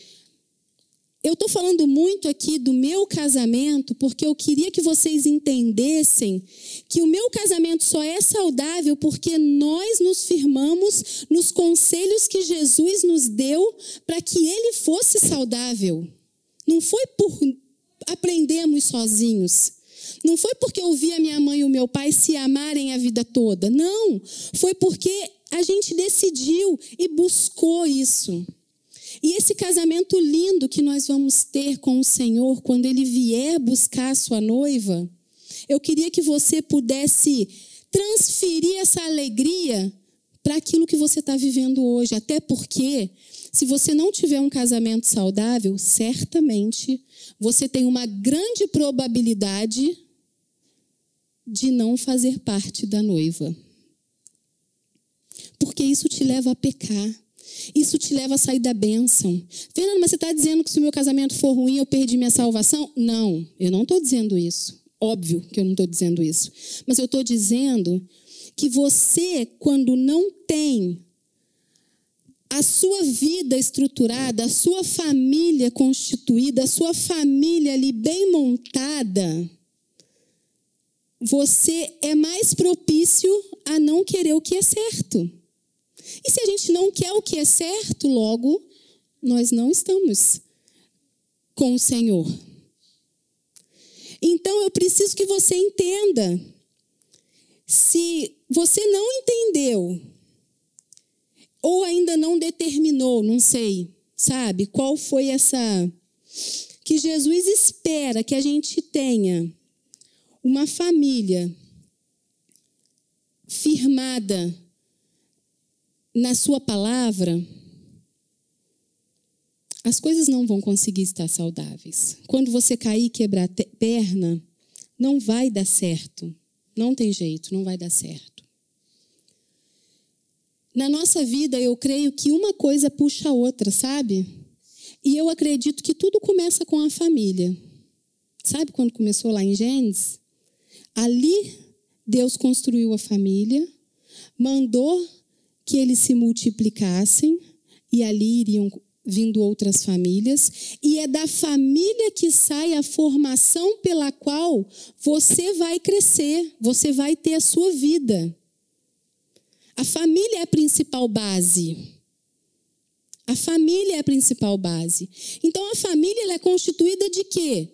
eu estou falando muito aqui do meu casamento porque eu queria que vocês entendessem que o meu casamento só é saudável porque nós nos firmamos nos conselhos que Jesus nos deu para que ele fosse saudável. Não foi por aprendermos sozinhos. Não foi porque eu vi a minha mãe e o meu pai se amarem a vida toda. Não. Foi porque a gente decidiu e buscou isso. E esse casamento lindo que nós vamos ter com o Senhor quando ele vier buscar a sua noiva, eu queria que você pudesse transferir essa alegria para aquilo que você está vivendo hoje. Até porque, se você não tiver um casamento saudável, certamente você tem uma grande probabilidade de não fazer parte da noiva. Porque isso te leva a pecar. Isso te leva a sair da bênção. Fernando, mas você está dizendo que se o meu casamento for ruim, eu perdi minha salvação? Não, eu não estou dizendo isso. Óbvio que eu não estou dizendo isso. Mas eu estou dizendo que você, quando não tem a sua vida estruturada, a sua família constituída, a sua família ali bem montada, você é mais propício a não querer o que é certo. E se a gente não quer o que é certo, logo, nós não estamos com o Senhor. Então eu preciso que você entenda. Se você não entendeu, ou ainda não determinou, não sei, sabe, qual foi essa. Que Jesus espera que a gente tenha uma família firmada na sua palavra, as coisas não vão conseguir estar saudáveis. Quando você cair e quebrar perna, não vai dar certo. Não tem jeito, não vai dar certo. Na nossa vida, eu creio que uma coisa puxa a outra, sabe? E eu acredito que tudo começa com a família. Sabe quando começou lá em Gênesis? Ali, Deus construiu a família, mandou que eles se multiplicassem e ali iriam vindo outras famílias, e é da família que sai a formação pela qual você vai crescer, você vai ter a sua vida. A família é a principal base. A família é a principal base. Então a família é constituída de quê?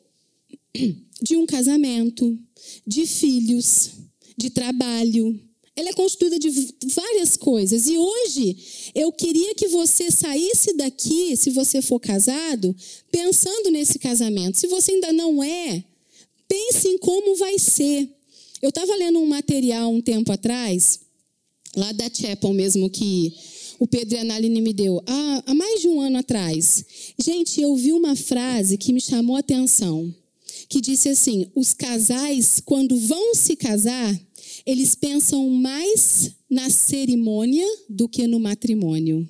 De um casamento, de filhos, de trabalho, ela é constituída de várias coisas. E hoje eu queria que você saísse daqui, se você for casado, pensando nesse casamento. Se você ainda não é, pense em como vai ser. Eu estava lendo um material um tempo atrás, lá da Chapel mesmo, que o Pedro e a Naline me deu, há, há mais de um ano atrás. Gente, eu vi uma frase que me chamou a atenção, que disse assim: os casais, quando vão se casar, eles pensam mais na cerimônia do que no matrimônio.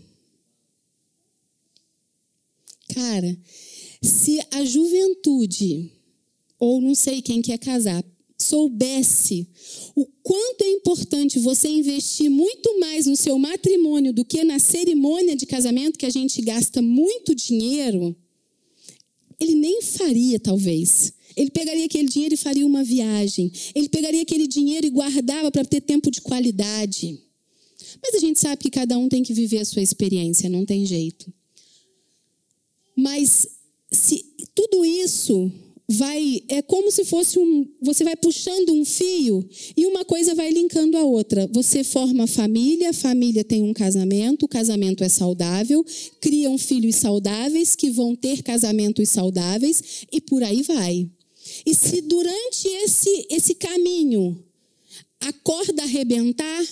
Cara, se a juventude, ou não sei quem quer casar, soubesse o quanto é importante você investir muito mais no seu matrimônio do que na cerimônia de casamento, que a gente gasta muito dinheiro, ele nem faria, talvez. Ele pegaria aquele dinheiro e faria uma viagem. Ele pegaria aquele dinheiro e guardava para ter tempo de qualidade. Mas a gente sabe que cada um tem que viver a sua experiência, não tem jeito. Mas se tudo isso vai é como se fosse um você vai puxando um fio e uma coisa vai linkando a outra. Você forma família, a família tem um casamento, o casamento é saudável, criam filhos saudáveis que vão ter casamentos saudáveis e por aí vai. E se durante esse, esse caminho a corda arrebentar,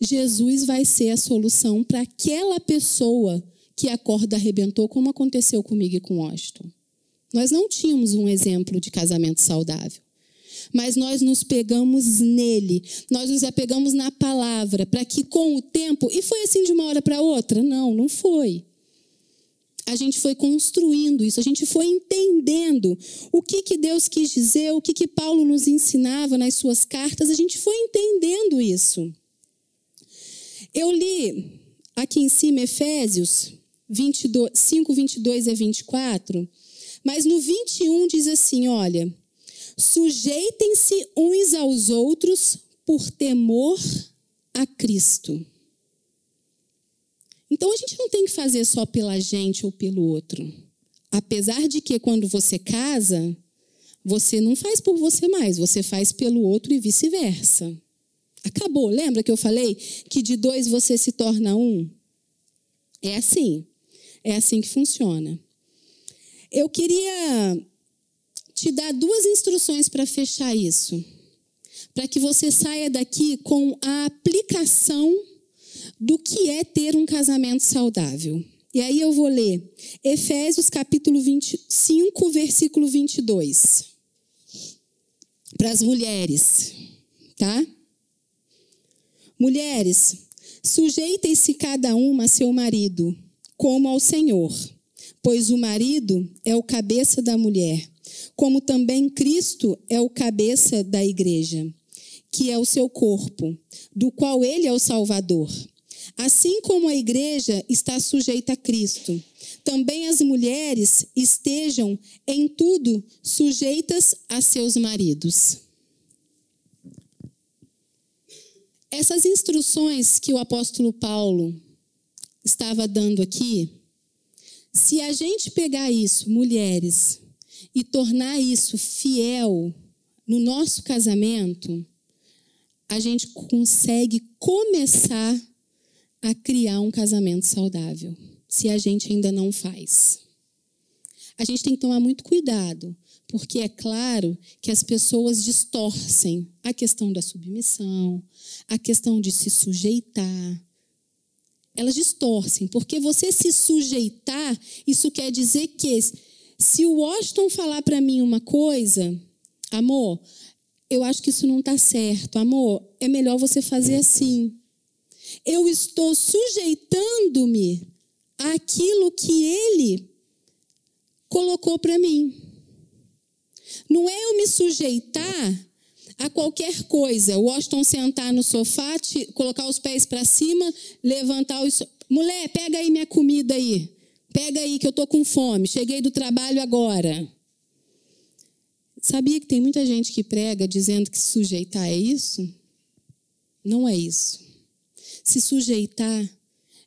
Jesus vai ser a solução para aquela pessoa que a corda arrebentou, como aconteceu comigo e com Austin. Nós não tínhamos um exemplo de casamento saudável. mas nós nos pegamos nele, nós nos apegamos na palavra, para que com o tempo, e foi assim de uma hora para outra? Não, não foi. A gente foi construindo isso, a gente foi entendendo o que, que Deus quis dizer, o que, que Paulo nos ensinava nas suas cartas, a gente foi entendendo isso. Eu li aqui em cima Efésios 22, 5, 22 a 24, mas no 21 diz assim: olha, sujeitem-se uns aos outros por temor a Cristo. Então a gente não tem que fazer só pela gente ou pelo outro. Apesar de que quando você casa, você não faz por você mais, você faz pelo outro e vice-versa. Acabou. Lembra que eu falei que de dois você se torna um? É assim. É assim que funciona. Eu queria te dar duas instruções para fechar isso. Para que você saia daqui com a aplicação do que é ter um casamento saudável. E aí eu vou ler Efésios capítulo 25, versículo 22. Para as mulheres, tá? Mulheres, sujeitem-se cada uma a seu marido, como ao Senhor, pois o marido é o cabeça da mulher, como também Cristo é o cabeça da igreja, que é o seu corpo, do qual ele é o Salvador. Assim como a igreja está sujeita a Cristo, também as mulheres estejam em tudo sujeitas a seus maridos. Essas instruções que o apóstolo Paulo estava dando aqui, se a gente pegar isso, mulheres, e tornar isso fiel no nosso casamento, a gente consegue começar a criar um casamento saudável, se a gente ainda não faz. A gente tem que tomar muito cuidado, porque é claro que as pessoas distorcem a questão da submissão, a questão de se sujeitar. Elas distorcem, porque você se sujeitar, isso quer dizer que se o Washington falar para mim uma coisa, amor, eu acho que isso não está certo, amor, é melhor você fazer assim eu estou sujeitando-me àquilo que ele colocou para mim. Não é eu me sujeitar a qualquer coisa. O Washington sentar no sofá, te, colocar os pés para cima, levantar os. Mulher, pega aí minha comida aí. Pega aí que eu tô com fome. Cheguei do trabalho agora. Sabia que tem muita gente que prega dizendo que sujeitar é isso? Não é isso. Se sujeitar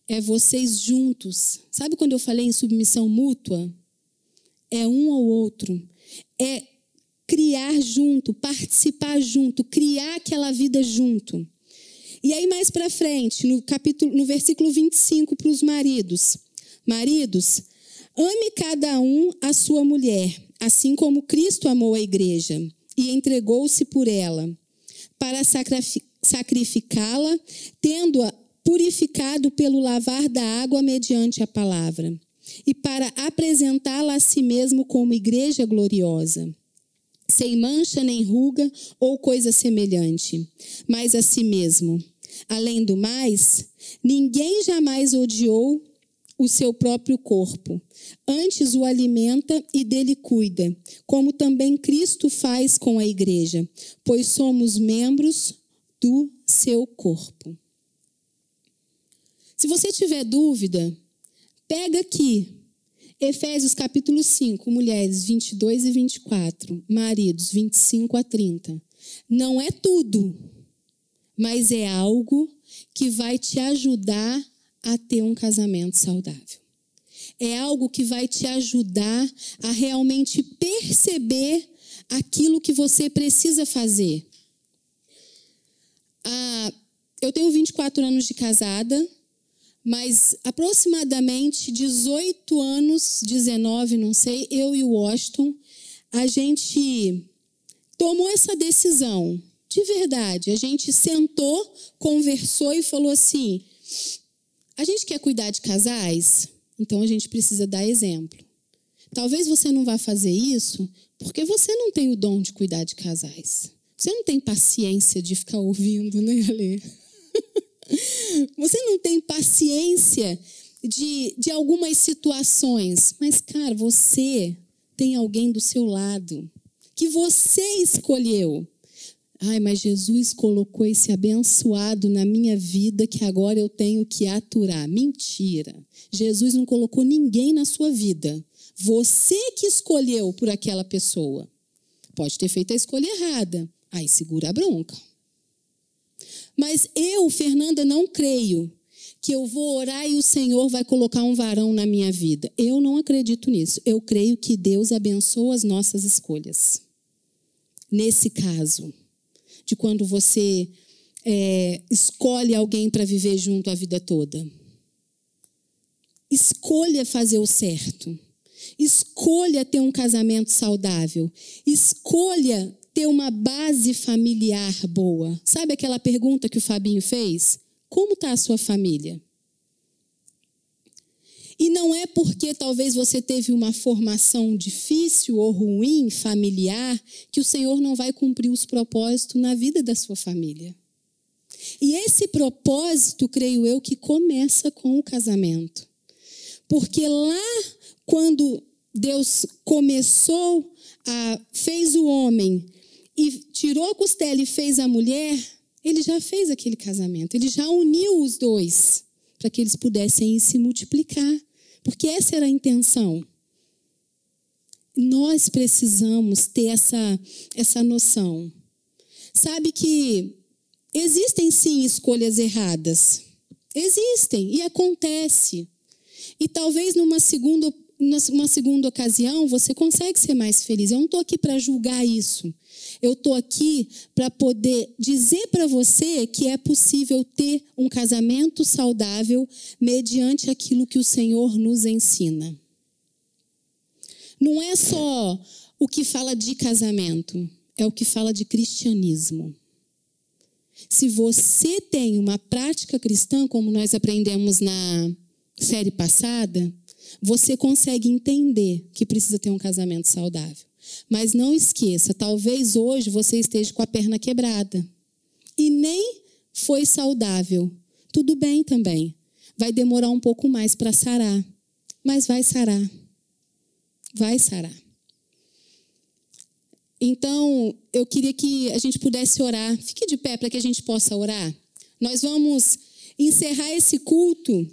é vocês juntos. Sabe quando eu falei em submissão mútua? É um ao outro. É criar junto, participar junto, criar aquela vida junto. E aí mais para frente, no capítulo, no versículo 25 para os maridos. Maridos, ame cada um a sua mulher, assim como Cristo amou a igreja e entregou-se por ela, para sacrificar sacrificá-la, tendo-a purificado pelo lavar da água mediante a palavra, e para apresentá-la a si mesmo como igreja gloriosa, sem mancha nem ruga ou coisa semelhante, mas a si mesmo. Além do mais, ninguém jamais odiou o seu próprio corpo. Antes o alimenta e dele cuida, como também Cristo faz com a igreja, pois somos membros do seu corpo. Se você tiver dúvida, pega aqui Efésios capítulo 5, mulheres 22 e 24, maridos 25 a 30. Não é tudo, mas é algo que vai te ajudar a ter um casamento saudável. É algo que vai te ajudar a realmente perceber aquilo que você precisa fazer. Ah, eu tenho 24 anos de casada, mas aproximadamente 18 anos, 19, não sei, eu e o Washington, a gente tomou essa decisão. De verdade, a gente sentou, conversou e falou assim: a gente quer cuidar de casais, então a gente precisa dar exemplo. Talvez você não vá fazer isso porque você não tem o dom de cuidar de casais. Você não tem paciência de ficar ouvindo, né, Ale? Você não tem paciência de, de algumas situações. Mas, cara, você tem alguém do seu lado que você escolheu. Ai, mas Jesus colocou esse abençoado na minha vida que agora eu tenho que aturar. Mentira. Jesus não colocou ninguém na sua vida. Você que escolheu por aquela pessoa. Pode ter feito a escolha errada. Aí segura a bronca. Mas eu, Fernanda, não creio que eu vou orar e o Senhor vai colocar um varão na minha vida. Eu não acredito nisso. Eu creio que Deus abençoa as nossas escolhas. Nesse caso, de quando você é, escolhe alguém para viver junto a vida toda. Escolha fazer o certo. Escolha ter um casamento saudável. Escolha ter uma base familiar boa. Sabe aquela pergunta que o Fabinho fez? Como está a sua família? E não é porque talvez você teve uma formação difícil ou ruim, familiar, que o Senhor não vai cumprir os propósitos na vida da sua família. E esse propósito, creio eu, que começa com o casamento. Porque lá, quando Deus começou a. fez o homem e tirou a costela e fez a mulher, ele já fez aquele casamento, ele já uniu os dois para que eles pudessem se multiplicar, porque essa era a intenção. Nós precisamos ter essa, essa noção. Sabe que existem sim escolhas erradas. Existem e acontece. E talvez numa segunda numa segunda ocasião, você consegue ser mais feliz. Eu não estou aqui para julgar isso. Eu estou aqui para poder dizer para você que é possível ter um casamento saudável mediante aquilo que o Senhor nos ensina. Não é só o que fala de casamento, é o que fala de cristianismo. Se você tem uma prática cristã, como nós aprendemos na série passada, você consegue entender que precisa ter um casamento saudável. Mas não esqueça, talvez hoje você esteja com a perna quebrada e nem foi saudável. Tudo bem também. Vai demorar um pouco mais para sarar, mas vai sarar. Vai sarar. Então, eu queria que a gente pudesse orar. Fique de pé para que a gente possa orar. Nós vamos encerrar esse culto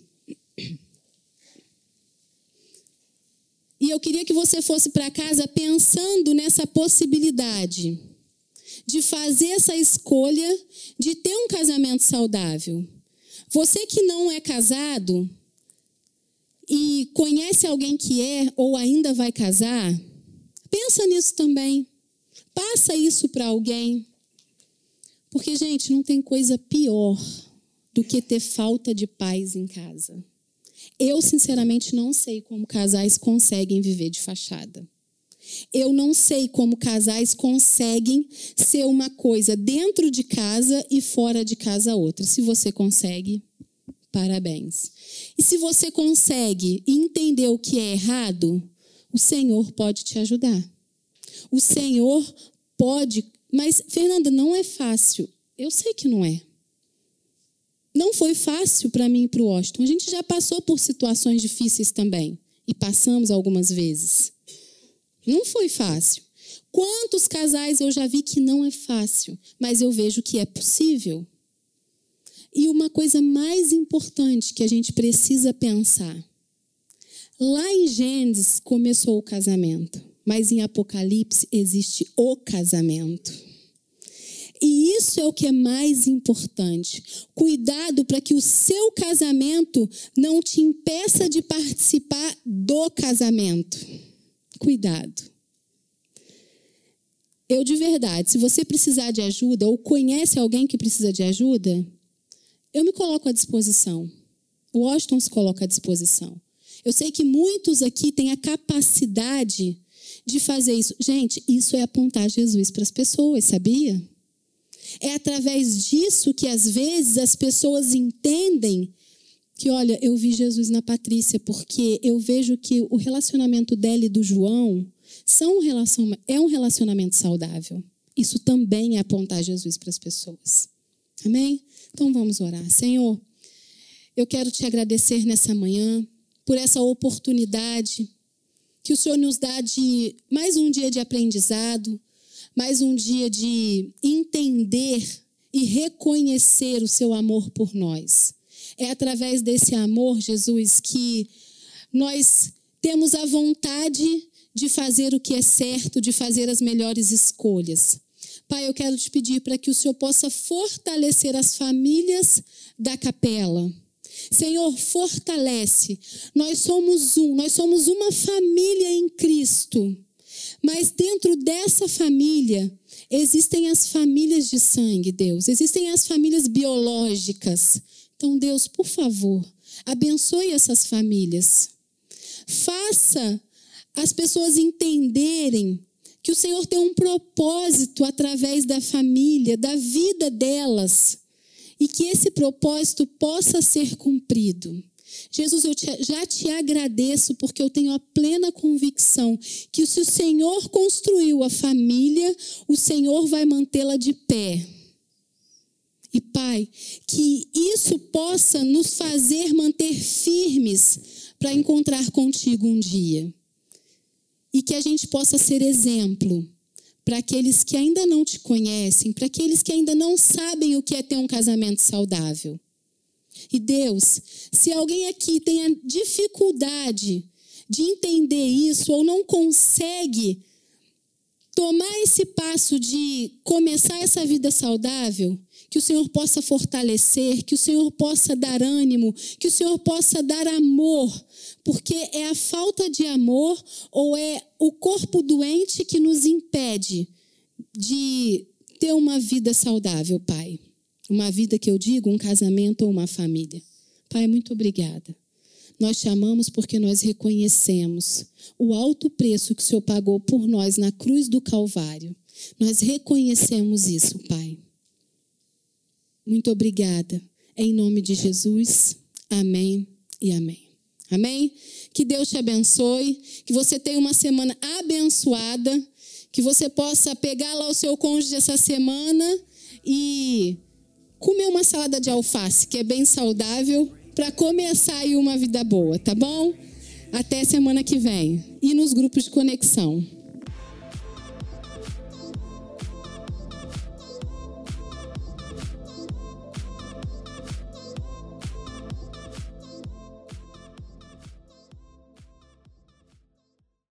E eu queria que você fosse para casa pensando nessa possibilidade de fazer essa escolha de ter um casamento saudável. Você que não é casado e conhece alguém que é ou ainda vai casar, pensa nisso também. Passa isso para alguém. Porque, gente, não tem coisa pior do que ter falta de paz em casa. Eu, sinceramente, não sei como casais conseguem viver de fachada. Eu não sei como casais conseguem ser uma coisa dentro de casa e fora de casa outra. Se você consegue, parabéns. E se você consegue entender o que é errado, o Senhor pode te ajudar. O Senhor pode. Mas, Fernanda, não é fácil. Eu sei que não é. Não foi fácil para mim e para o Washington. A gente já passou por situações difíceis também. E passamos algumas vezes. Não foi fácil. Quantos casais eu já vi que não é fácil, mas eu vejo que é possível. E uma coisa mais importante que a gente precisa pensar. Lá em Gênesis começou o casamento, mas em Apocalipse existe o casamento. E isso é o que é mais importante. Cuidado para que o seu casamento não te impeça de participar do casamento. Cuidado. Eu de verdade, se você precisar de ajuda ou conhece alguém que precisa de ajuda, eu me coloco à disposição. O Washington se coloca à disposição. Eu sei que muitos aqui têm a capacidade de fazer isso. Gente, isso é apontar Jesus para as pessoas, sabia? É através disso que às vezes as pessoas entendem que, olha, eu vi Jesus na Patrícia, porque eu vejo que o relacionamento dela e do João são um é um relacionamento saudável. Isso também é apontar Jesus para as pessoas. Amém? Então vamos orar. Senhor, eu quero te agradecer nessa manhã por essa oportunidade que o Senhor nos dá de mais um dia de aprendizado, mais um dia de entender e reconhecer o seu amor por nós. É através desse amor, Jesus, que nós temos a vontade de fazer o que é certo, de fazer as melhores escolhas. Pai, eu quero te pedir para que o Senhor possa fortalecer as famílias da capela. Senhor, fortalece. Nós somos um, nós somos uma família em Cristo. Mas dentro dessa família existem as famílias de sangue, Deus. Existem as famílias biológicas. Então, Deus, por favor, abençoe essas famílias. Faça as pessoas entenderem que o Senhor tem um propósito através da família, da vida delas, e que esse propósito possa ser cumprido. Jesus, eu te, já te agradeço porque eu tenho a plena convicção que se o Senhor construiu a família, o Senhor vai mantê-la de pé. E Pai, que isso possa nos fazer manter firmes para encontrar contigo um dia e que a gente possa ser exemplo para aqueles que ainda não te conhecem, para aqueles que ainda não sabem o que é ter um casamento saudável. E Deus, se alguém aqui tem a dificuldade de entender isso ou não consegue tomar esse passo de começar essa vida saudável, que o Senhor possa fortalecer, que o Senhor possa dar ânimo, que o Senhor possa dar amor, porque é a falta de amor ou é o corpo doente que nos impede de ter uma vida saudável, Pai. Uma vida que eu digo, um casamento ou uma família. Pai, muito obrigada. Nós te amamos porque nós reconhecemos o alto preço que o Senhor pagou por nós na cruz do Calvário. Nós reconhecemos isso, Pai. Muito obrigada. Em nome de Jesus. Amém e amém. Amém? Que Deus te abençoe, que você tenha uma semana abençoada, que você possa pegar lá o seu cônjuge essa semana e comer uma salada de alface, que é bem saudável, para começar aí uma vida boa, tá bom? Até semana que vem. E nos grupos de conexão.